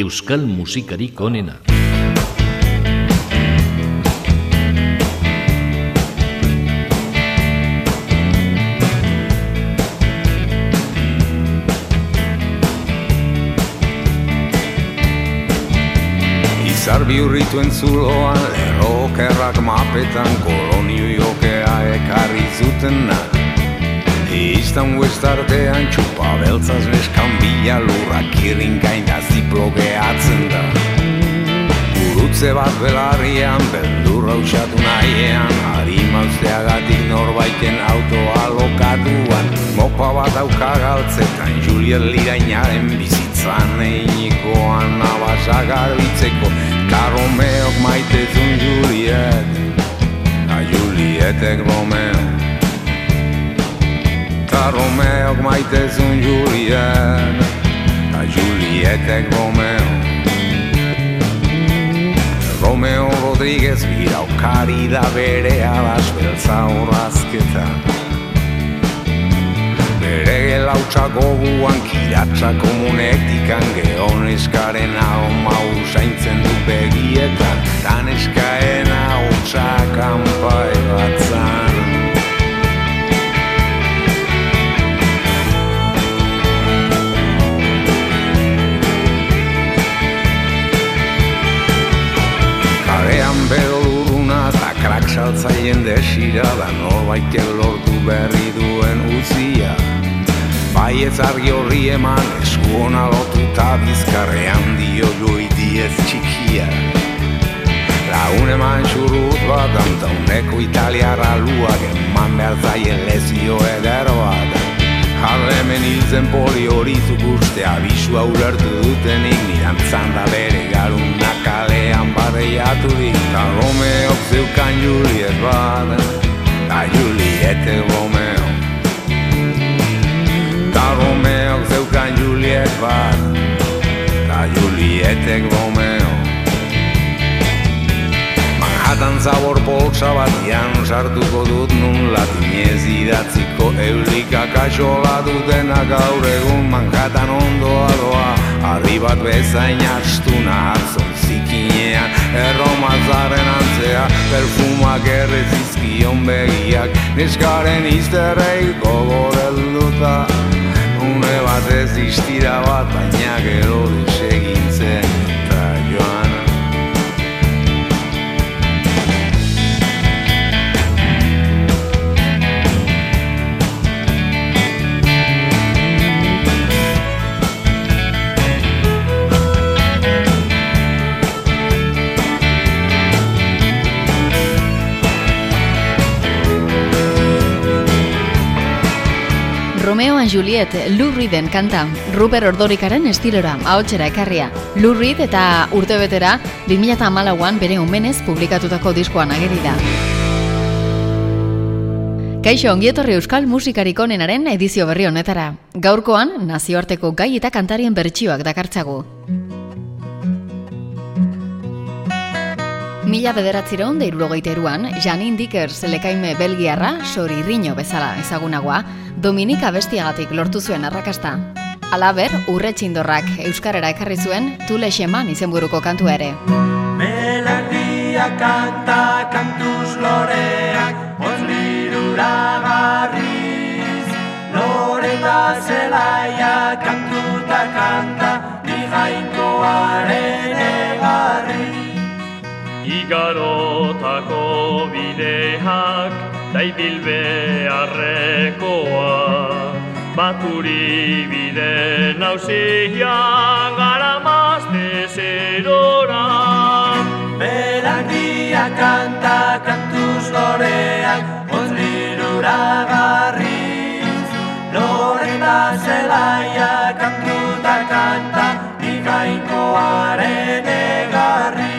euskal musikarik onena. Izar biurrituen zuloan, lerrokerrak mapetan, kolonio jokea ekarri zuten nahi. Istan artean txupa beltzaz neskan bila lurrak irrinkain da ziplogeatzen da. Gurutze bat belarrian, beldurra usatu nahiean Harima usteagatik norbaiten autoa lokatuan Mopa bat auka galtzetan, Juliet lirainaren bizitzan Einikoan nabasa garbitzeko Karomeok maitezun Juliet A Julietek Romeo Ta Romeok maitezun Julien Ta Julietek Romeo. Romeo Rodriguez biraukari da bere alas beltza horrazketa Bere gelautza goguan kiratza komunetikan Geon eskaren hau mau du begietan Tan eskaen hau txakampai batzan saltzaien desira da norbaitek lortu berri duen uzia Bai ez argi horri eman eskuona lotu eta bizkarrean dio joi diez txikia. Laun eman xurrut bat antauneko italiara luak eman behar zaien lezio eder bat Harremen hilzen poli hori zukuste abisua ulertu dutenik Nirantzan da bere garuna kalean badeiaturik Ta Romeok zeukan Juliet bat Ta Juliete Romeo. Ta Romeok zeukan Juliet bat Ta Juliete Romeo. Manhattan zabor poltsa batian sartuko dut nun latinez idatziko eulika kaxola dutena gaur egun Manhattan ondoa doa Arri bat bezain astuna atzon zikinean Erromazaren antzea perfumak errezizkion begiak. Neskaren izterrei gogorelduta Une bat ez istira bat baina gero desegintzen Romeo and Juliet, Lou Reeden kanta, Ruper Ordorikaren estilora, ahotsera ekarria. Lou Reed eta urte betera, 2008an bere omenez publikatutako diskoan ageri da. Kaixo, ongietorri euskal musikarik onenaren edizio berri honetara. Gaurkoan, nazioarteko gai eta kantarien bertsioak dakartzagu. Mila bederatziron da irurogeita eruan, Janine Dickers lekaime belgiarra, sori riño bezala ezagunagoa, Dominika bestiagatik lortu zuen arrakasta. Alaber, urre txindorrak Euskarera ekarri zuen, tule xeman izenburuko kantu ere. Melandia kanta kantuz loreak, onzlirura garriz, loreta zelaia kantuta kanta, dijainkoaren egarri. Igarotako bideak daibil beharrekoa. Baturi bide nausian gara mazte zerora. Belandia kanta kantuz loreak, onzlirura garriz, loreta zelaia kantuta kanta, dijainkoaren egarri.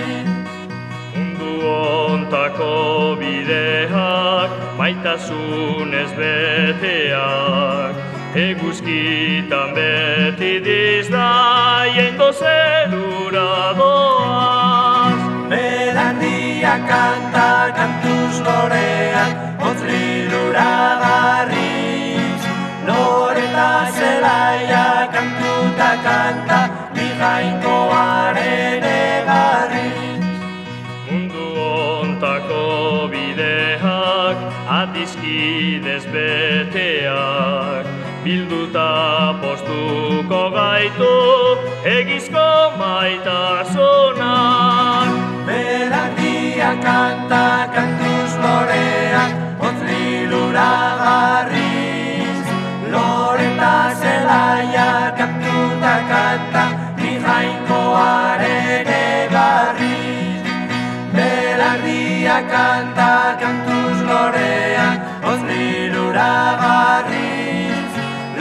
Ontako bideak, maitasunez beteak, eguzkitan beti dizdaien gozerura doaz. Belandia kanta kantuz loreak, Bilduta postuko gaitu egizko maitasunak Berak dia kanta kantuz loreak Otri lura garriz Loreta zelaia kantuta kanta Ni jainkoaren egarriz. Berak dia kanta kantuz loreak Otri lura garriz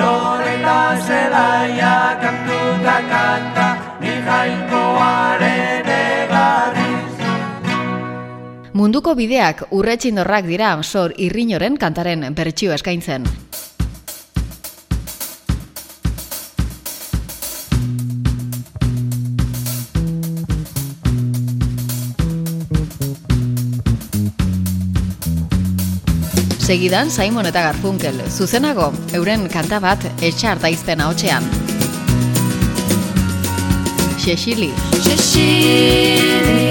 Loreta zelaia kantuta kanta Ni jainkoaren egarriz Munduko bideak urretxindorrak dira sor irrinoren kantaren bertsio eskaintzen. Segidan Simon eta Garfunkel, zuzenago, euren kanta bat etxar daizten ahotsean. Xexili, Xexili,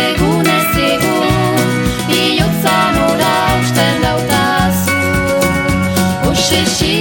egunez egun, bihotza nora usten dautazu. O Xexili,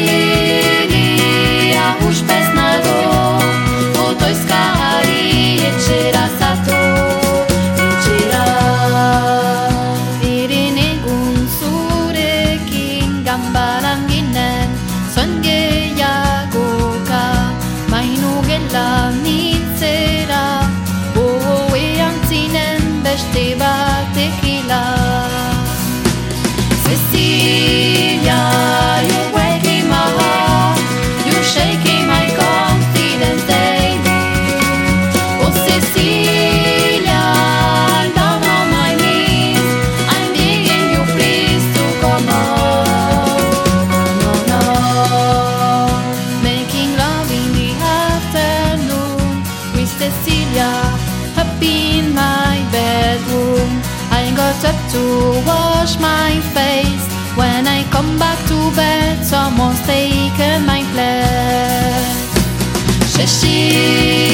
mostréi ke mein Plä Schechie.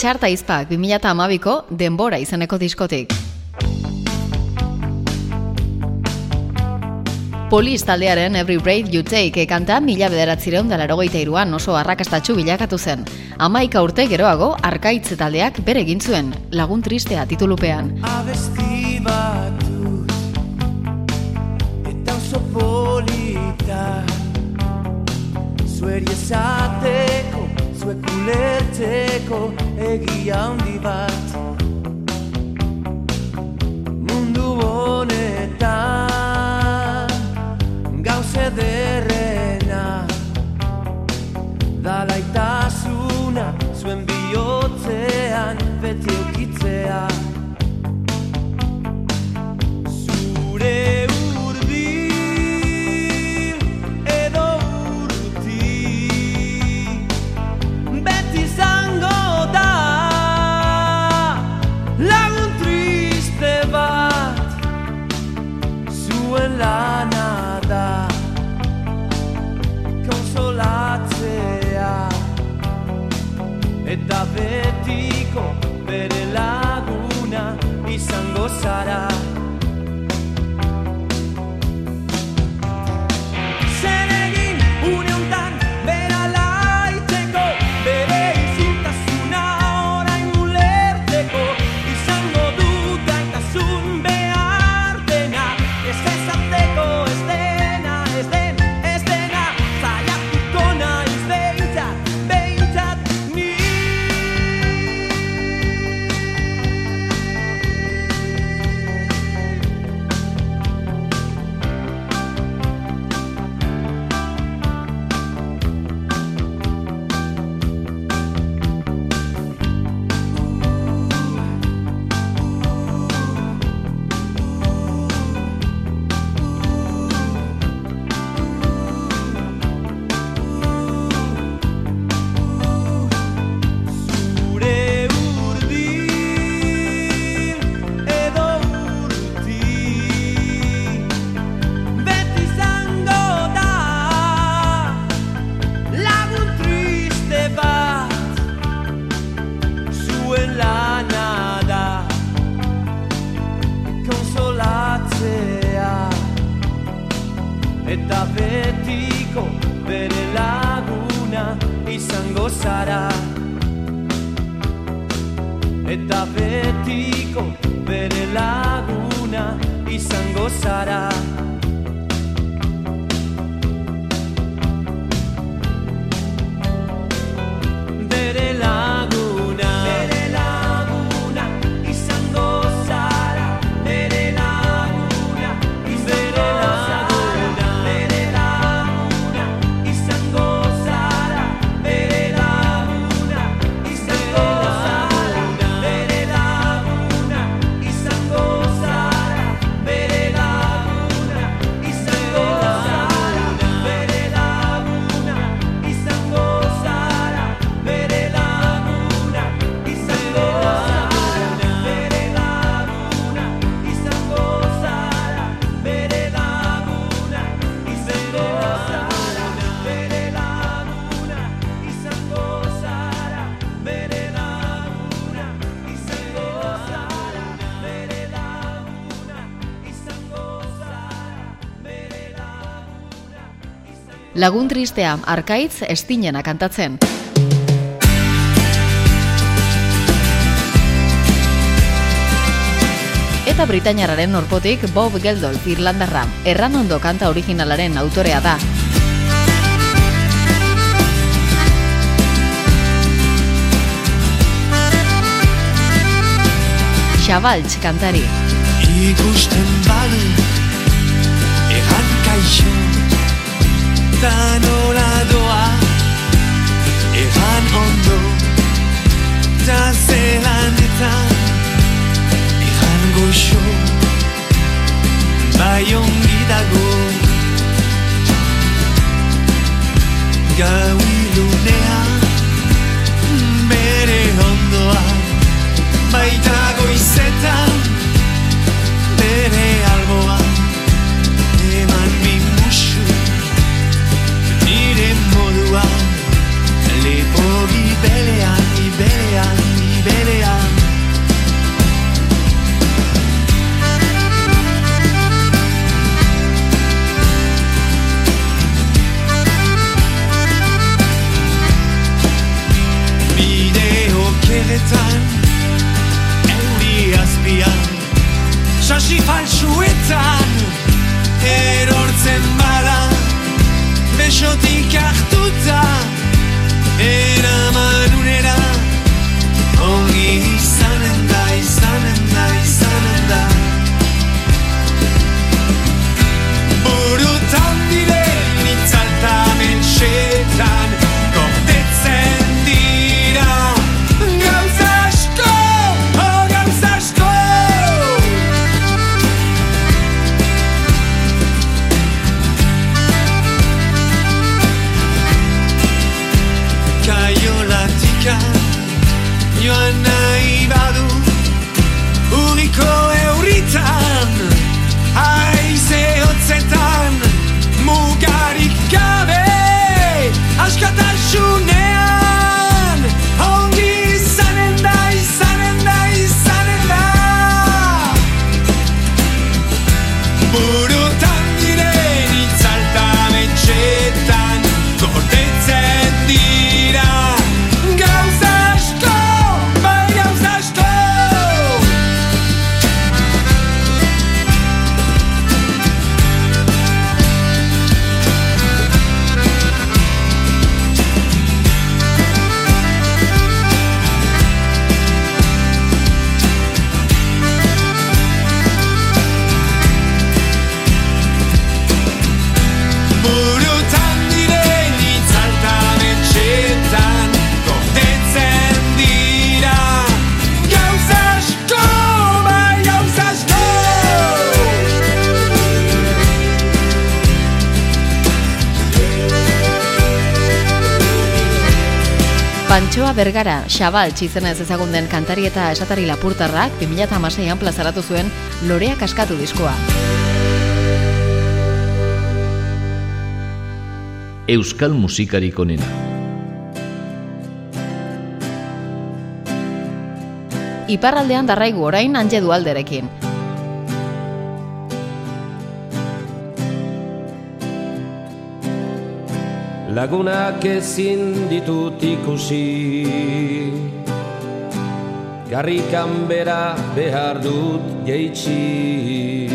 Xexili etxarta izpak 2008ko denbora izeneko diskotik. Police taldearen Every Breath You Take kanta mila bederatzireun erogeita iruan oso arrakastatxu bilakatu zen. Amaika urte geroago, arkaitz taldeak bere egin zuen, lagun tristea titulupean. eta oso polita zueri esateko zuek ulertzeko egia handi bat. Mundu honetan gauze derrena dalaitasuna zuen bihotzean beti Sarah. lagun tristea arkaitz estinena kantatzen. Eta Britainararen norpotik Bob Geldof Irlandarra, erran ondo kanta originalaren autorea da. Xabaltz kantari. Ikusten balik eta nola doa? Eran ondo Ta zelan eta? Eran goxo Bai ongi dago. Gau ilunea Bere ondoa. Baita goizetan Bere alboa. belle Pantxoa Bergara, Xabal txizenez ezagun den kantari eta esatari lapurtarrak 2006an plazaratu zuen Loreak askatu diskoa. Euskal musikarik onena. Iparraldean darraigu orain anje dualderekin. Lagunak ezin ditut ikusi. Garrikan bera behar dut jeitsi.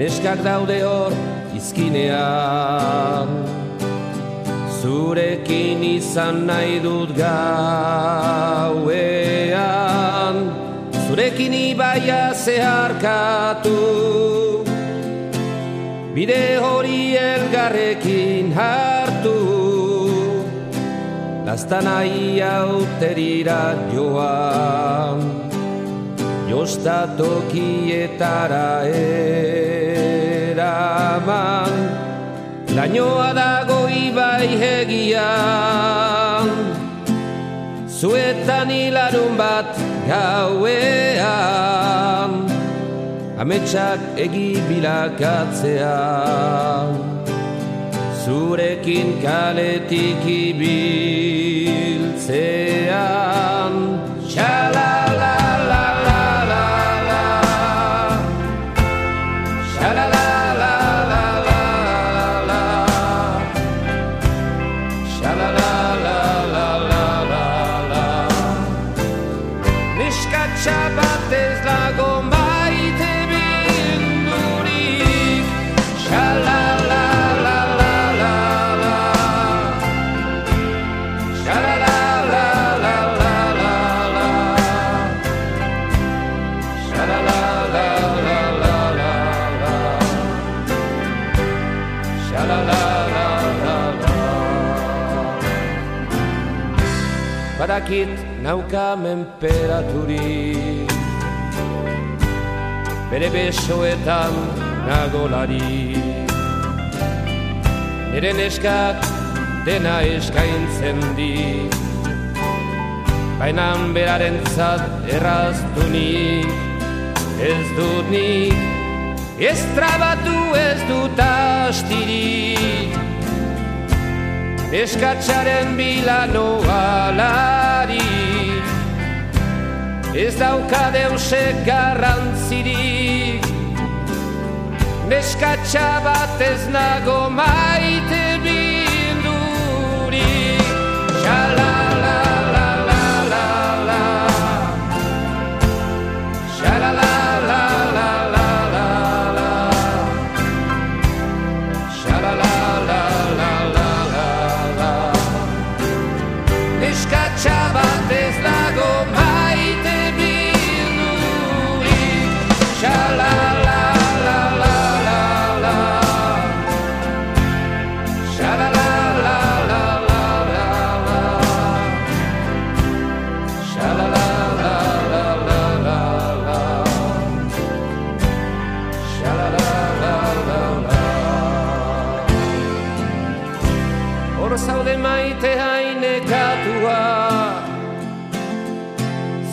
Neskak daude hor izkinean. Zurekin izan nahi dut gauean. Zurekin ibaia zeharkatu Bide hori elgarrekin hartu. Laztanai auterira joan. Jostatokietara eraman. Lainoa dago ibai hegian. Zuetan hilarun bat gauean Ametsak egi bilakatzean Zurekin kaletik ibiltzean. Sha-la-la-la-la-la Badakit nauka menperaturi Bere besoetan nagolari. Nere neskak dena eskaintzen di. Bainan beraren zat erraztu Ez dut nik Ez trabatu ez dut astirik Eskatxaren bilanoalari Ez dauka deusek garrantzirik. Neskatxa bat ez nago maite bildurik Sha-la-la-la-la-la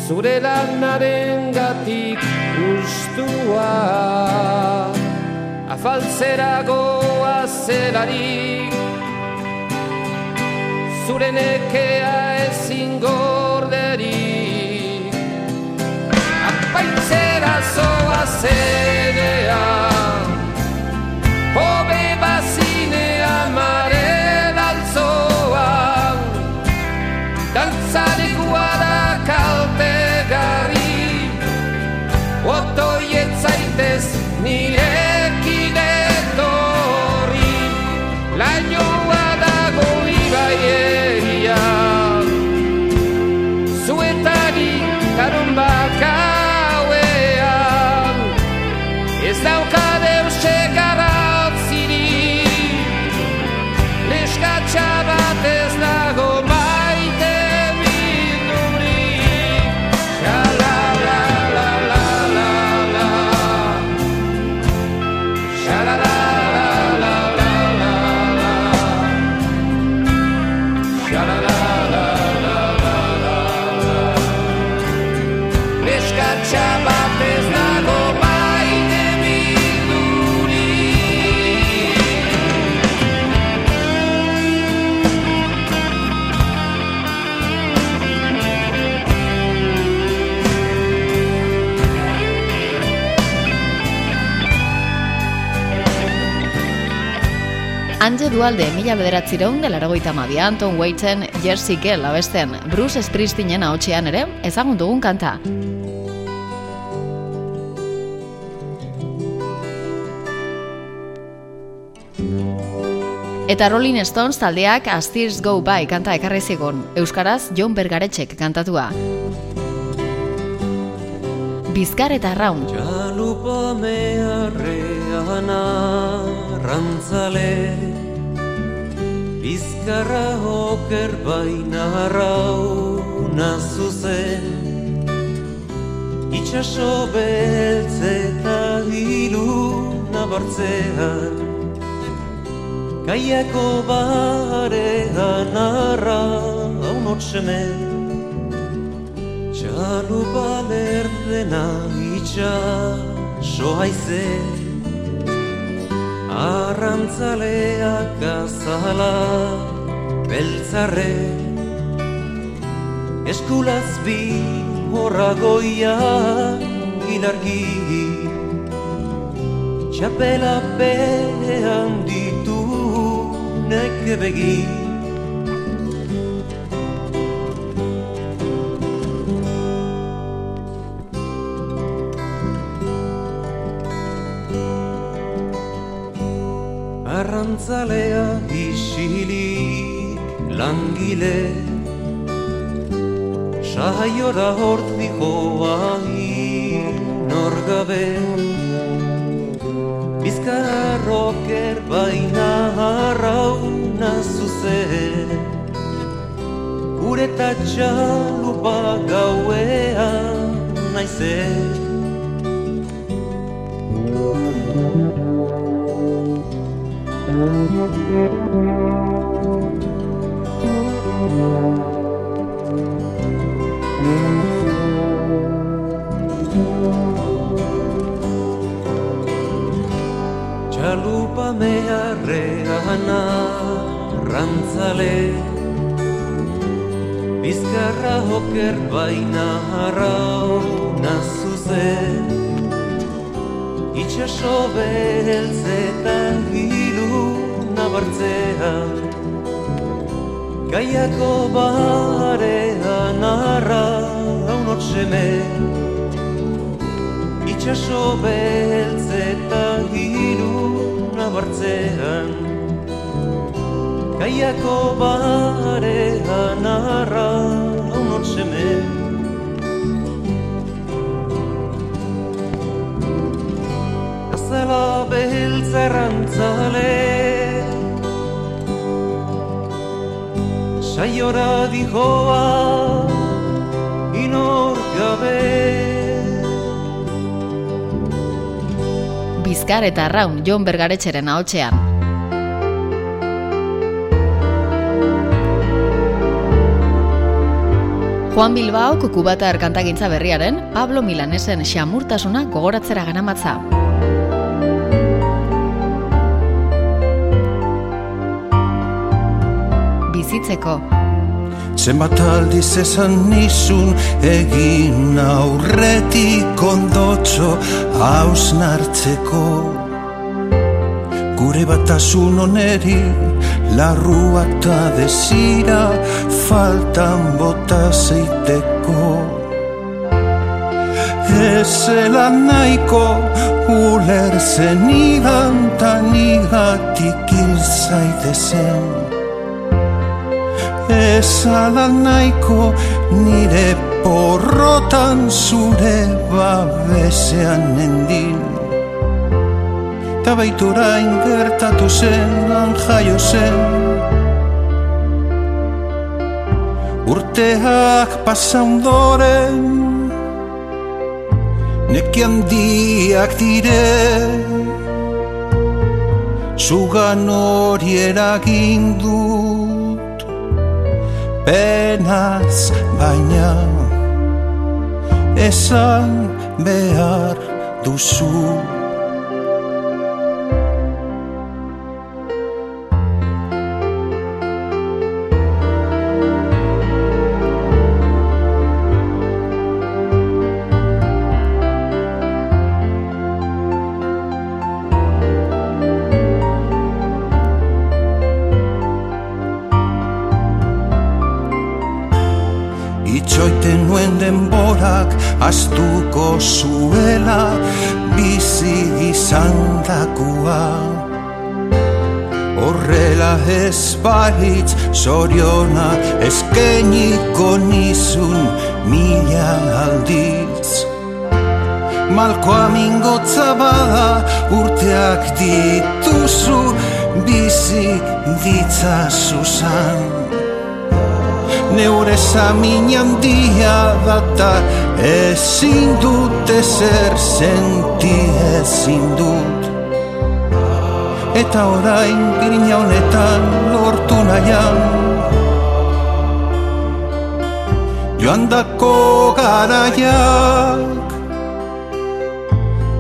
Zure lanaren gatik ustua Afaltzera goa zelarik Zure nekea ezin gorderik. Apaitzera zoa zenean Anje dualde mila bederatzireun dela erogeita mabian, Tom Waitsen, Jersey Girl abesten, Bruce Springsteenen ahotxean ere, ezagun dugun kanta. Eta Rolling Stones taldeak As Tears Go By kanta ekarri zigun, Euskaraz Jon Bergaretxek kantatua. Bizkar eta Raun, Txalupa meharrean arrantzale Bizkarra oker baina rauna zuzen. Itxaso beltz eta iluna bartzean Kaiako barean arra haunotxemen Txalupa lerdena itxaso haize Arrantzaleak azala beltzarre. Eskulaz bi horra goia ilargi Txapela pean ditu neke begi Arrantzalea isilik langile. Saiora hortzi joa inor gabe. Bizkarroker baina arrauna zuzen. Gure txalupa gauean naizen Txalupa meharrean arrantzale Bizkarra oker baina arrauna zuzen Itxaso beltz bartzean Gaiako barean arra haunotxeme Itxaso beltz eta iluna bartzean Gaiako barean arra haunotxeme Azala beltzerrantzale Saiora dijoa inor gabe Bizkar eta Raun Jon Bergaretxeren ahotxean. Juan Bilbao kukubatar kantagintza berriaren Pablo Milanesen xamurtasuna gogoratzera ganamatza. Bizitzeko, Zenbat aldiz esan nizun egin aurretik ondotxo hausnartzeko. Gure batasun oneri larrua eta desira faltan bota zeiteko Ezela nahiko ulertzen igan ta nigatik hil zaitezen Ezala nahiko nire porrotan zure babesean nendin. Ta baiturain gertatu zen, han jaio zen. Urteak pasa ondoren Neki handiak dire. Zugan hori eragin dut penaz baina esan behar duzu genuen denborak astuko zuela bizi izan dakua. Horrela ez balitz zoriona eskeniko nizun mila aldiz. Malkoa mingotza bada urteak dituzu bizi ditzazu zan. Neure zamin handia data ezin dut ezer senti ezin dut. Eta orain birina honetan lortu nahian Joan dako garaiak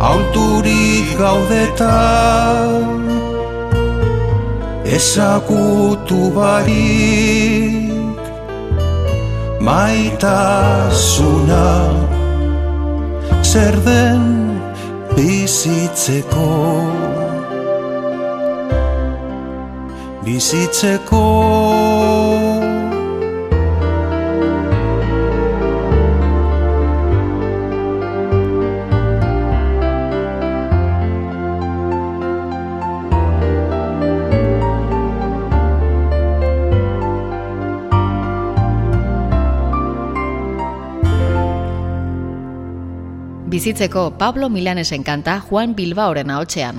Alturik gaudetan Ezagutu barik Maitasuna Zer den bizitzeko. Bizitzeko Bizitzeko Pablo Milanesen kanta Juan Bilbaoren ahotsean.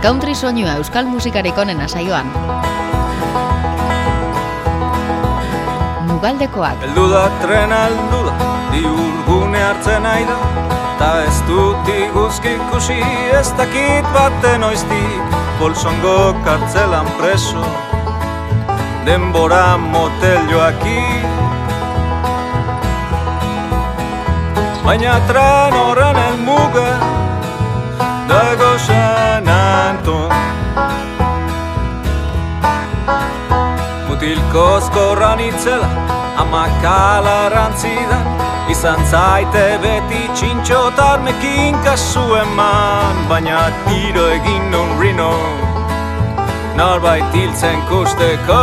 Country soinua euskal musikarik onena saioan. Mugaldekoak Eldu da trena eldu da, diurgune hartzen nahi Ta ez dut iguzki ikusi ez dakit baten oiztik Bolsongo kartzelan preso, denbora motel joaki Baina tren horren elmuga, dago San Anton. Mutilkozko ranitzela, amakala rantzidan Izan zaite beti txintxotarmekin kasu eman Baina tiro egin nun rino, norbait hiltzen kusteko.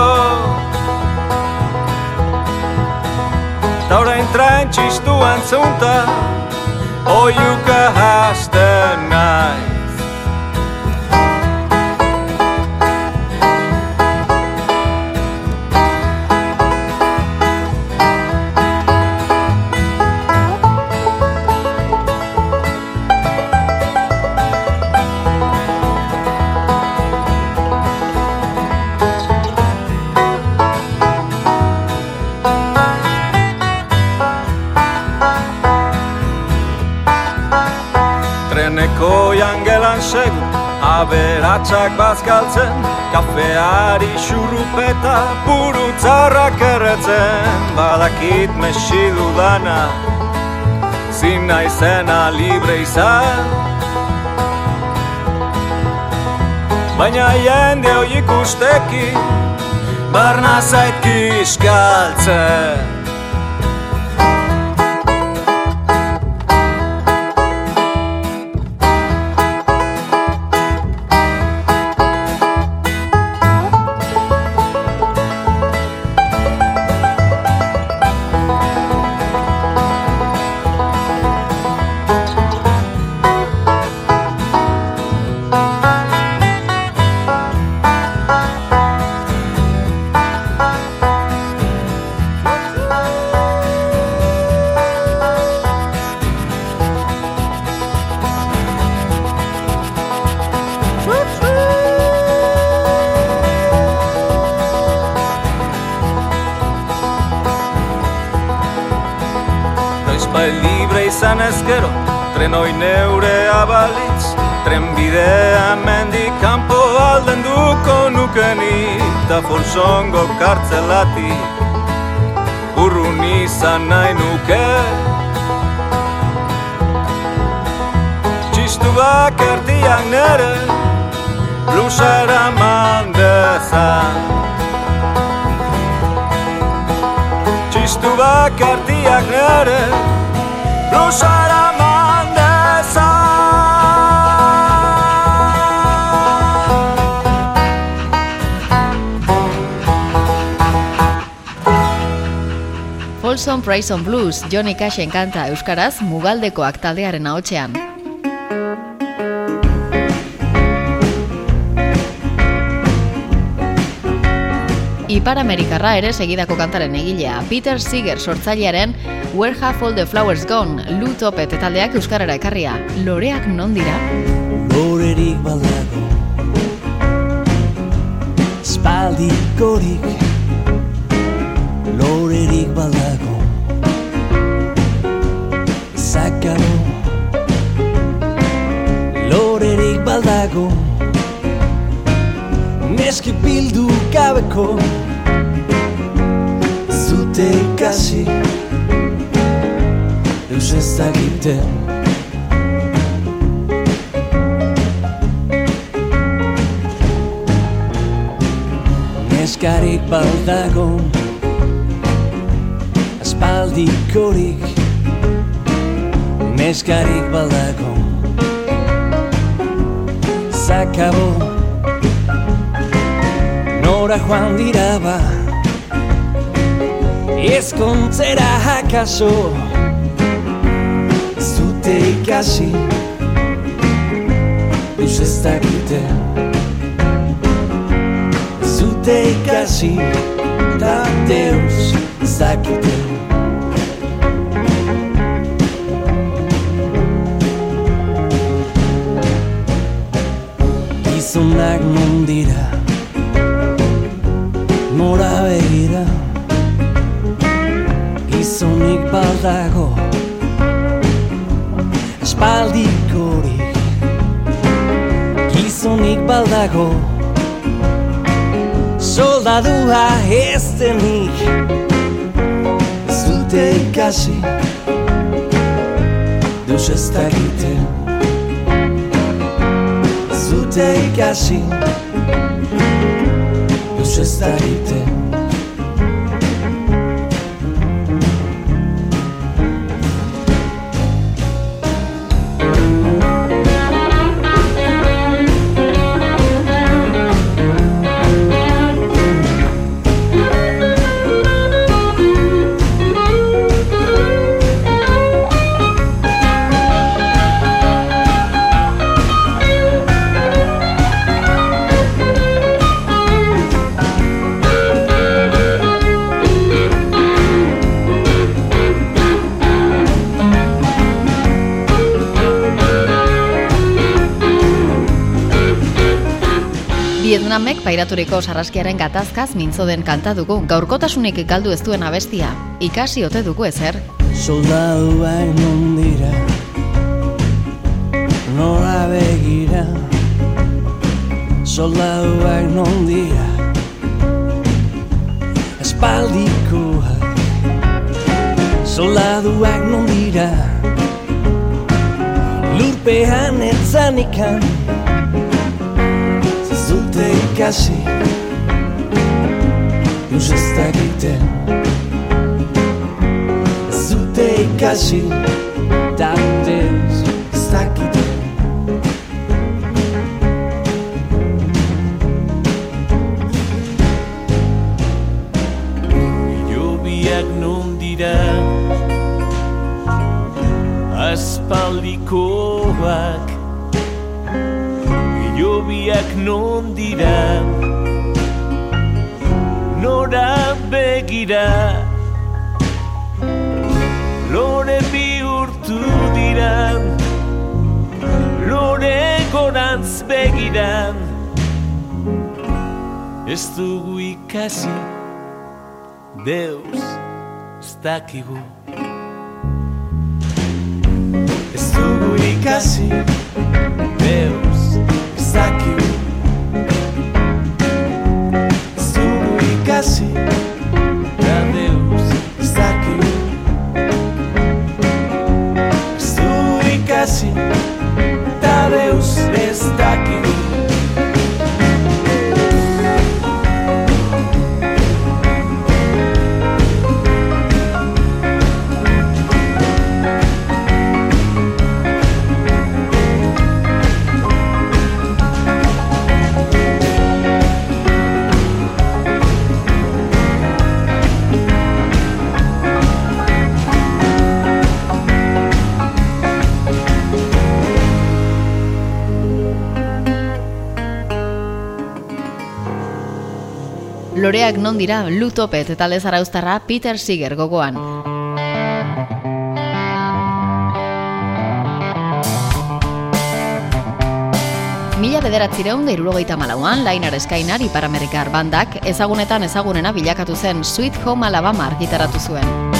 Ta orain tren txistu entzunta, oiuka hasten naiz Treneko jangelan segu, aberatsak bazkaltzen Kafeari xurrupeta purutzarrak erretzen. Badakit mesi dudana, zin naizena libre izan. Baina jende hoi ikusteki, barna zait kiskaltzen Gauzak erdian ere Blusara mandezan Txistu bak erdian ere Blusara Folsom Prison Blues, Johnny Cashen kanta euskaraz mugaldekoak taldearen ahotsean. Ipar Amerikarra ere segidako kantaren egilea, Peter Seeger sortzailearen Where Have All the Flowers Gone, Lou Topet taldeak euskarara ekarria. Loreak non dira? Lorerik baldago Spaldikorik Lorerik baldago Zakalo Lorerik baldago Neski bildu gabeko Zute ikasi. Eus ez dakiten. Neskarik baldago. Aspaldikorik. Neskarik baldago. Zakabo. Nora joan dira ba Ezkontzera hakaso Zute ikasi Eus ez dakiten Zute ikasi Da Deus zakite Gizonak non dira Nora begira Gizonik baldago Espaldikorik Gizonik baldago soldadua ez denik. Zute ikasi Deus ez dakite. Zute ikasi Deus ez dakite Vietnamek pairaturiko sarraskiaren gatazkaz mintzo den kanta dugu, gaurkotasunik galdu ez duen abestia. Ikasi ote dugu ezer? Soldaduak non dira. Nora begira. Soldaduak non dira. Espaldikoak Soldaduak non dira. Lurpean etzanikan Zute ikasi Deus ez dakiten Zute ikasi Da Deus ez dakiten Jobiak non dira Aspaldikoak Jobiak non dira? Nora begira? Lore bihurtu dira? Lore gorantz begiran Ez dugu ikasi Deus ez dakigu. Ez dugu ikasi egon dira Lutopet talde zarauztarra Peter Siger gogoan. Mila bederatzireun da irurogeita malauan, Lainar Eskainar Iparamerikar bandak ezagunetan ezagunena bilakatu zen Sweet Home Alabama argitaratu zuen.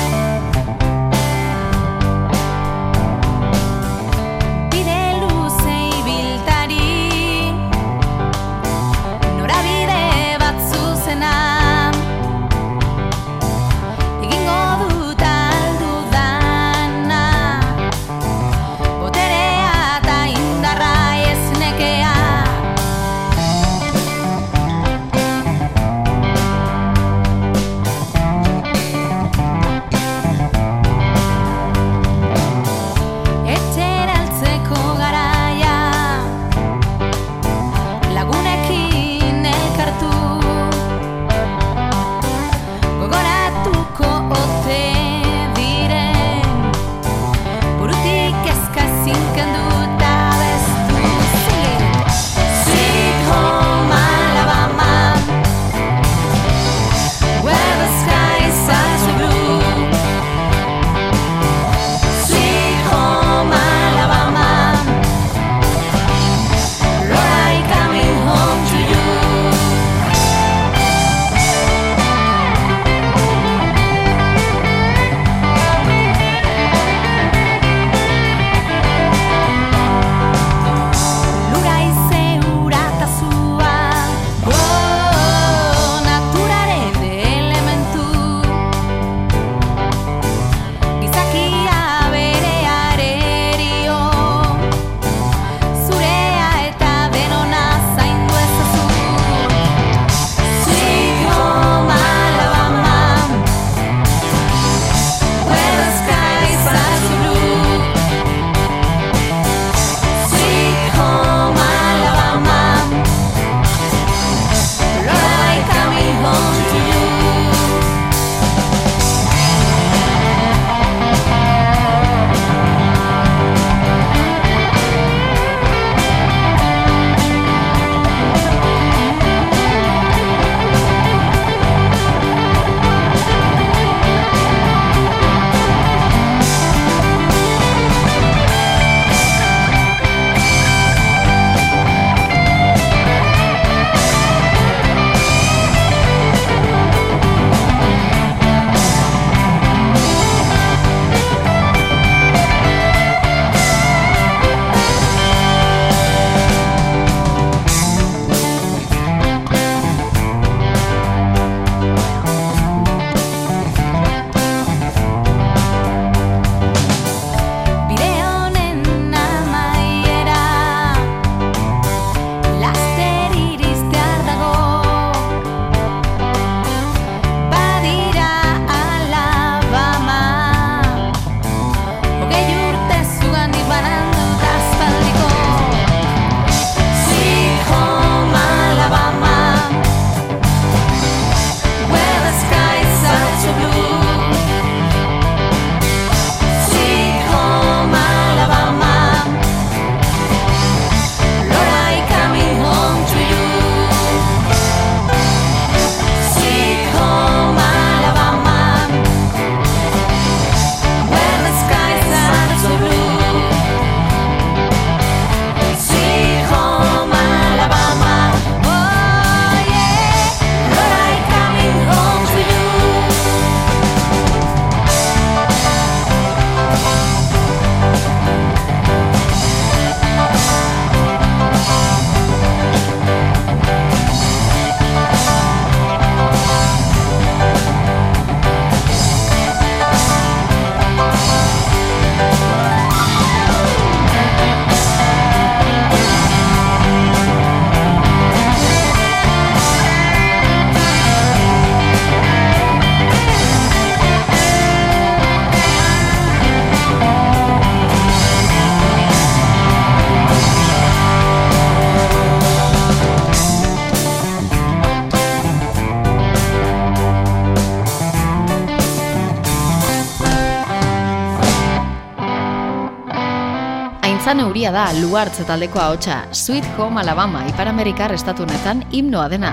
euria da luartz taldeko ahotsa, Sweet Home Alabama, Ipar Amerikar estatunetan himnoa dena.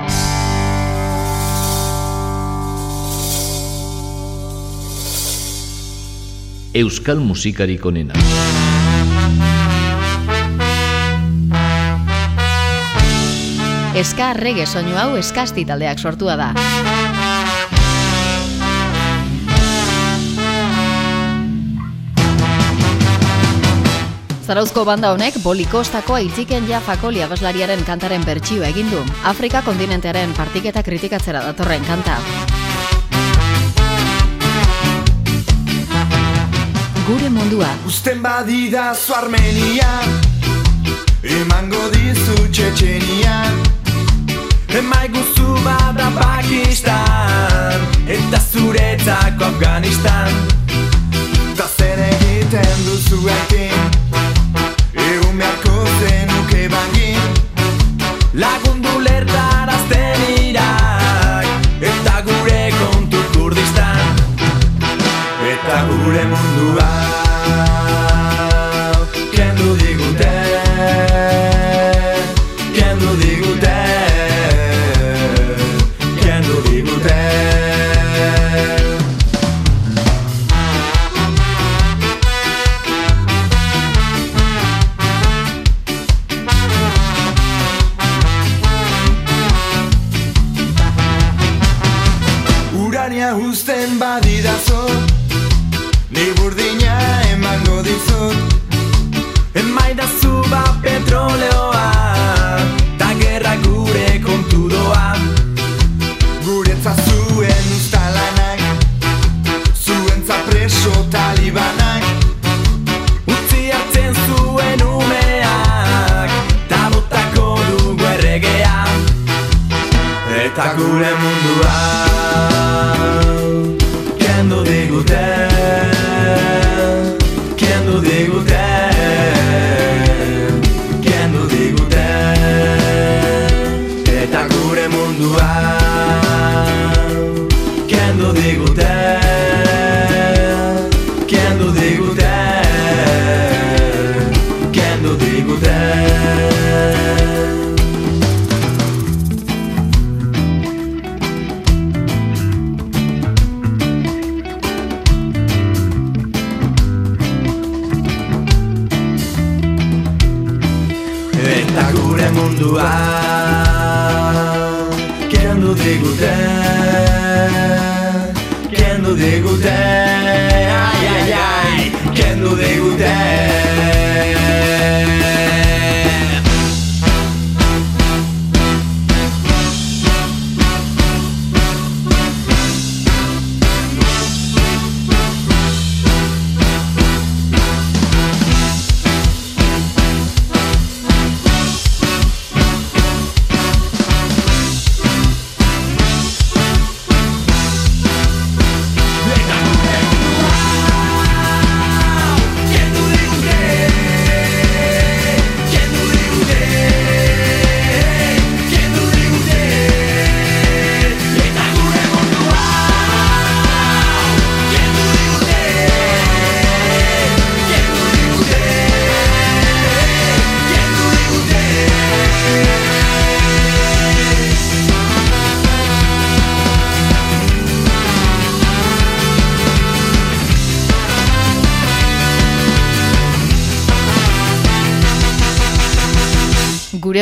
Euskal musikarik onena. Eska rege soinu hau. Eskasti taldeak sortua da. Zarauzko banda honek bolikostako aitziken ja fakoli abeslariaren kantaren bertsioa egin du. Afrika kontinentearen partiketa kritikatzera datorren kanta. Gure mundua. Usten badida zu Armenia Emango dizu Txetxenia Emai bada Pakistan Eta zuretzako Afganistan Ta zer egiten duzu ekin Eta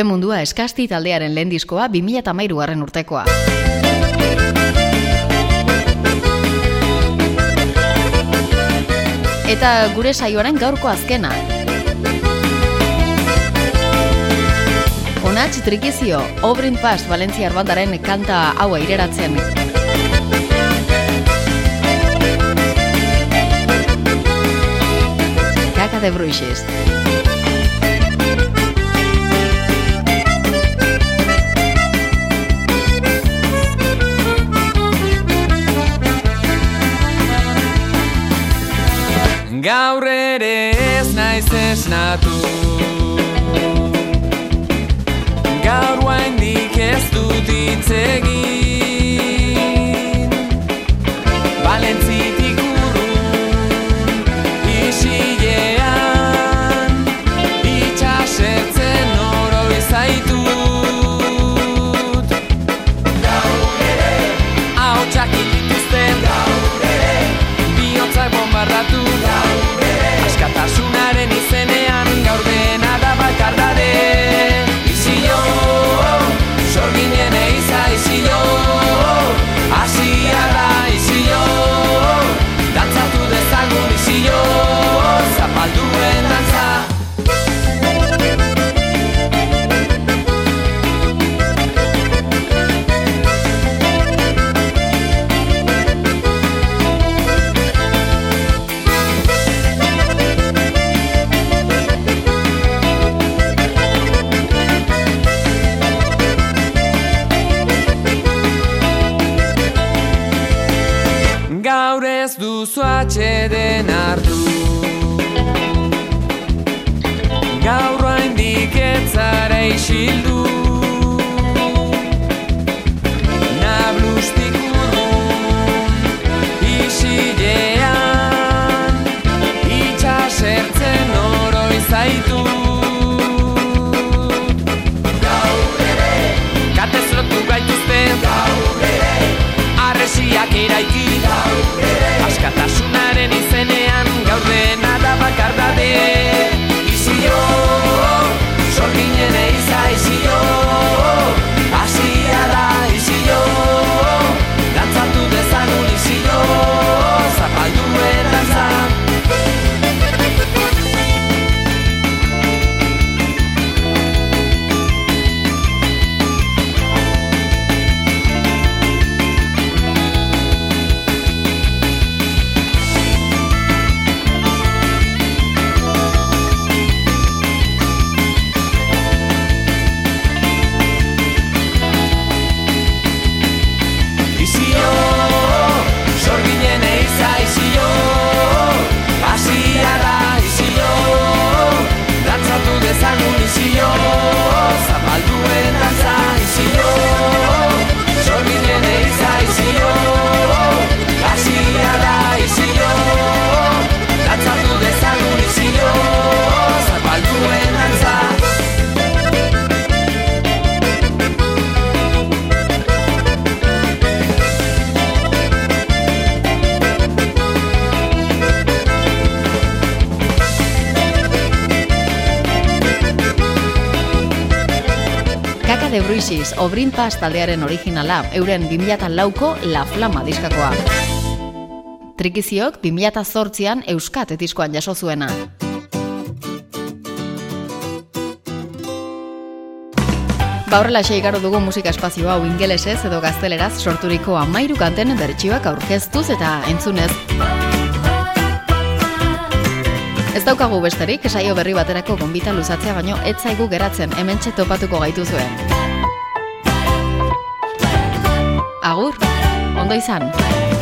Gure mundua eskasti taldearen lehen diskoa 2013 garren urtekoa. Eta gure saioaren gaurko azkena. Onatx trikizio, Obrin Pass Valentzia Arbandaren kanta hau aireratzen. Caca de Bruixes. Gaur ere ez naiz esnatu. Gaur guaindik ez dut hitz egin. Balentzitik urrun isilean Itxasertzen oro Gaur ere Ahotsak ikituzten Gaur ere Biotzak bombardatu Kaka de Bruisis, Obrin Pass taldearen originala, euren 2004ko La Flama diskakoa. Trikiziok 2008an Euskat diskoan jaso zuena. Ba horrela igaro dugu musika espazio hau ingelesez edo gazteleraz sorturiko amairu kanten bertsioak aurkeztuz eta entzunez. Ez daukagu besterik, saio berri baterako gonbita luzatzea baino ez zaigu geratzen hementxe topatuko gaitu Agur, ondo izan.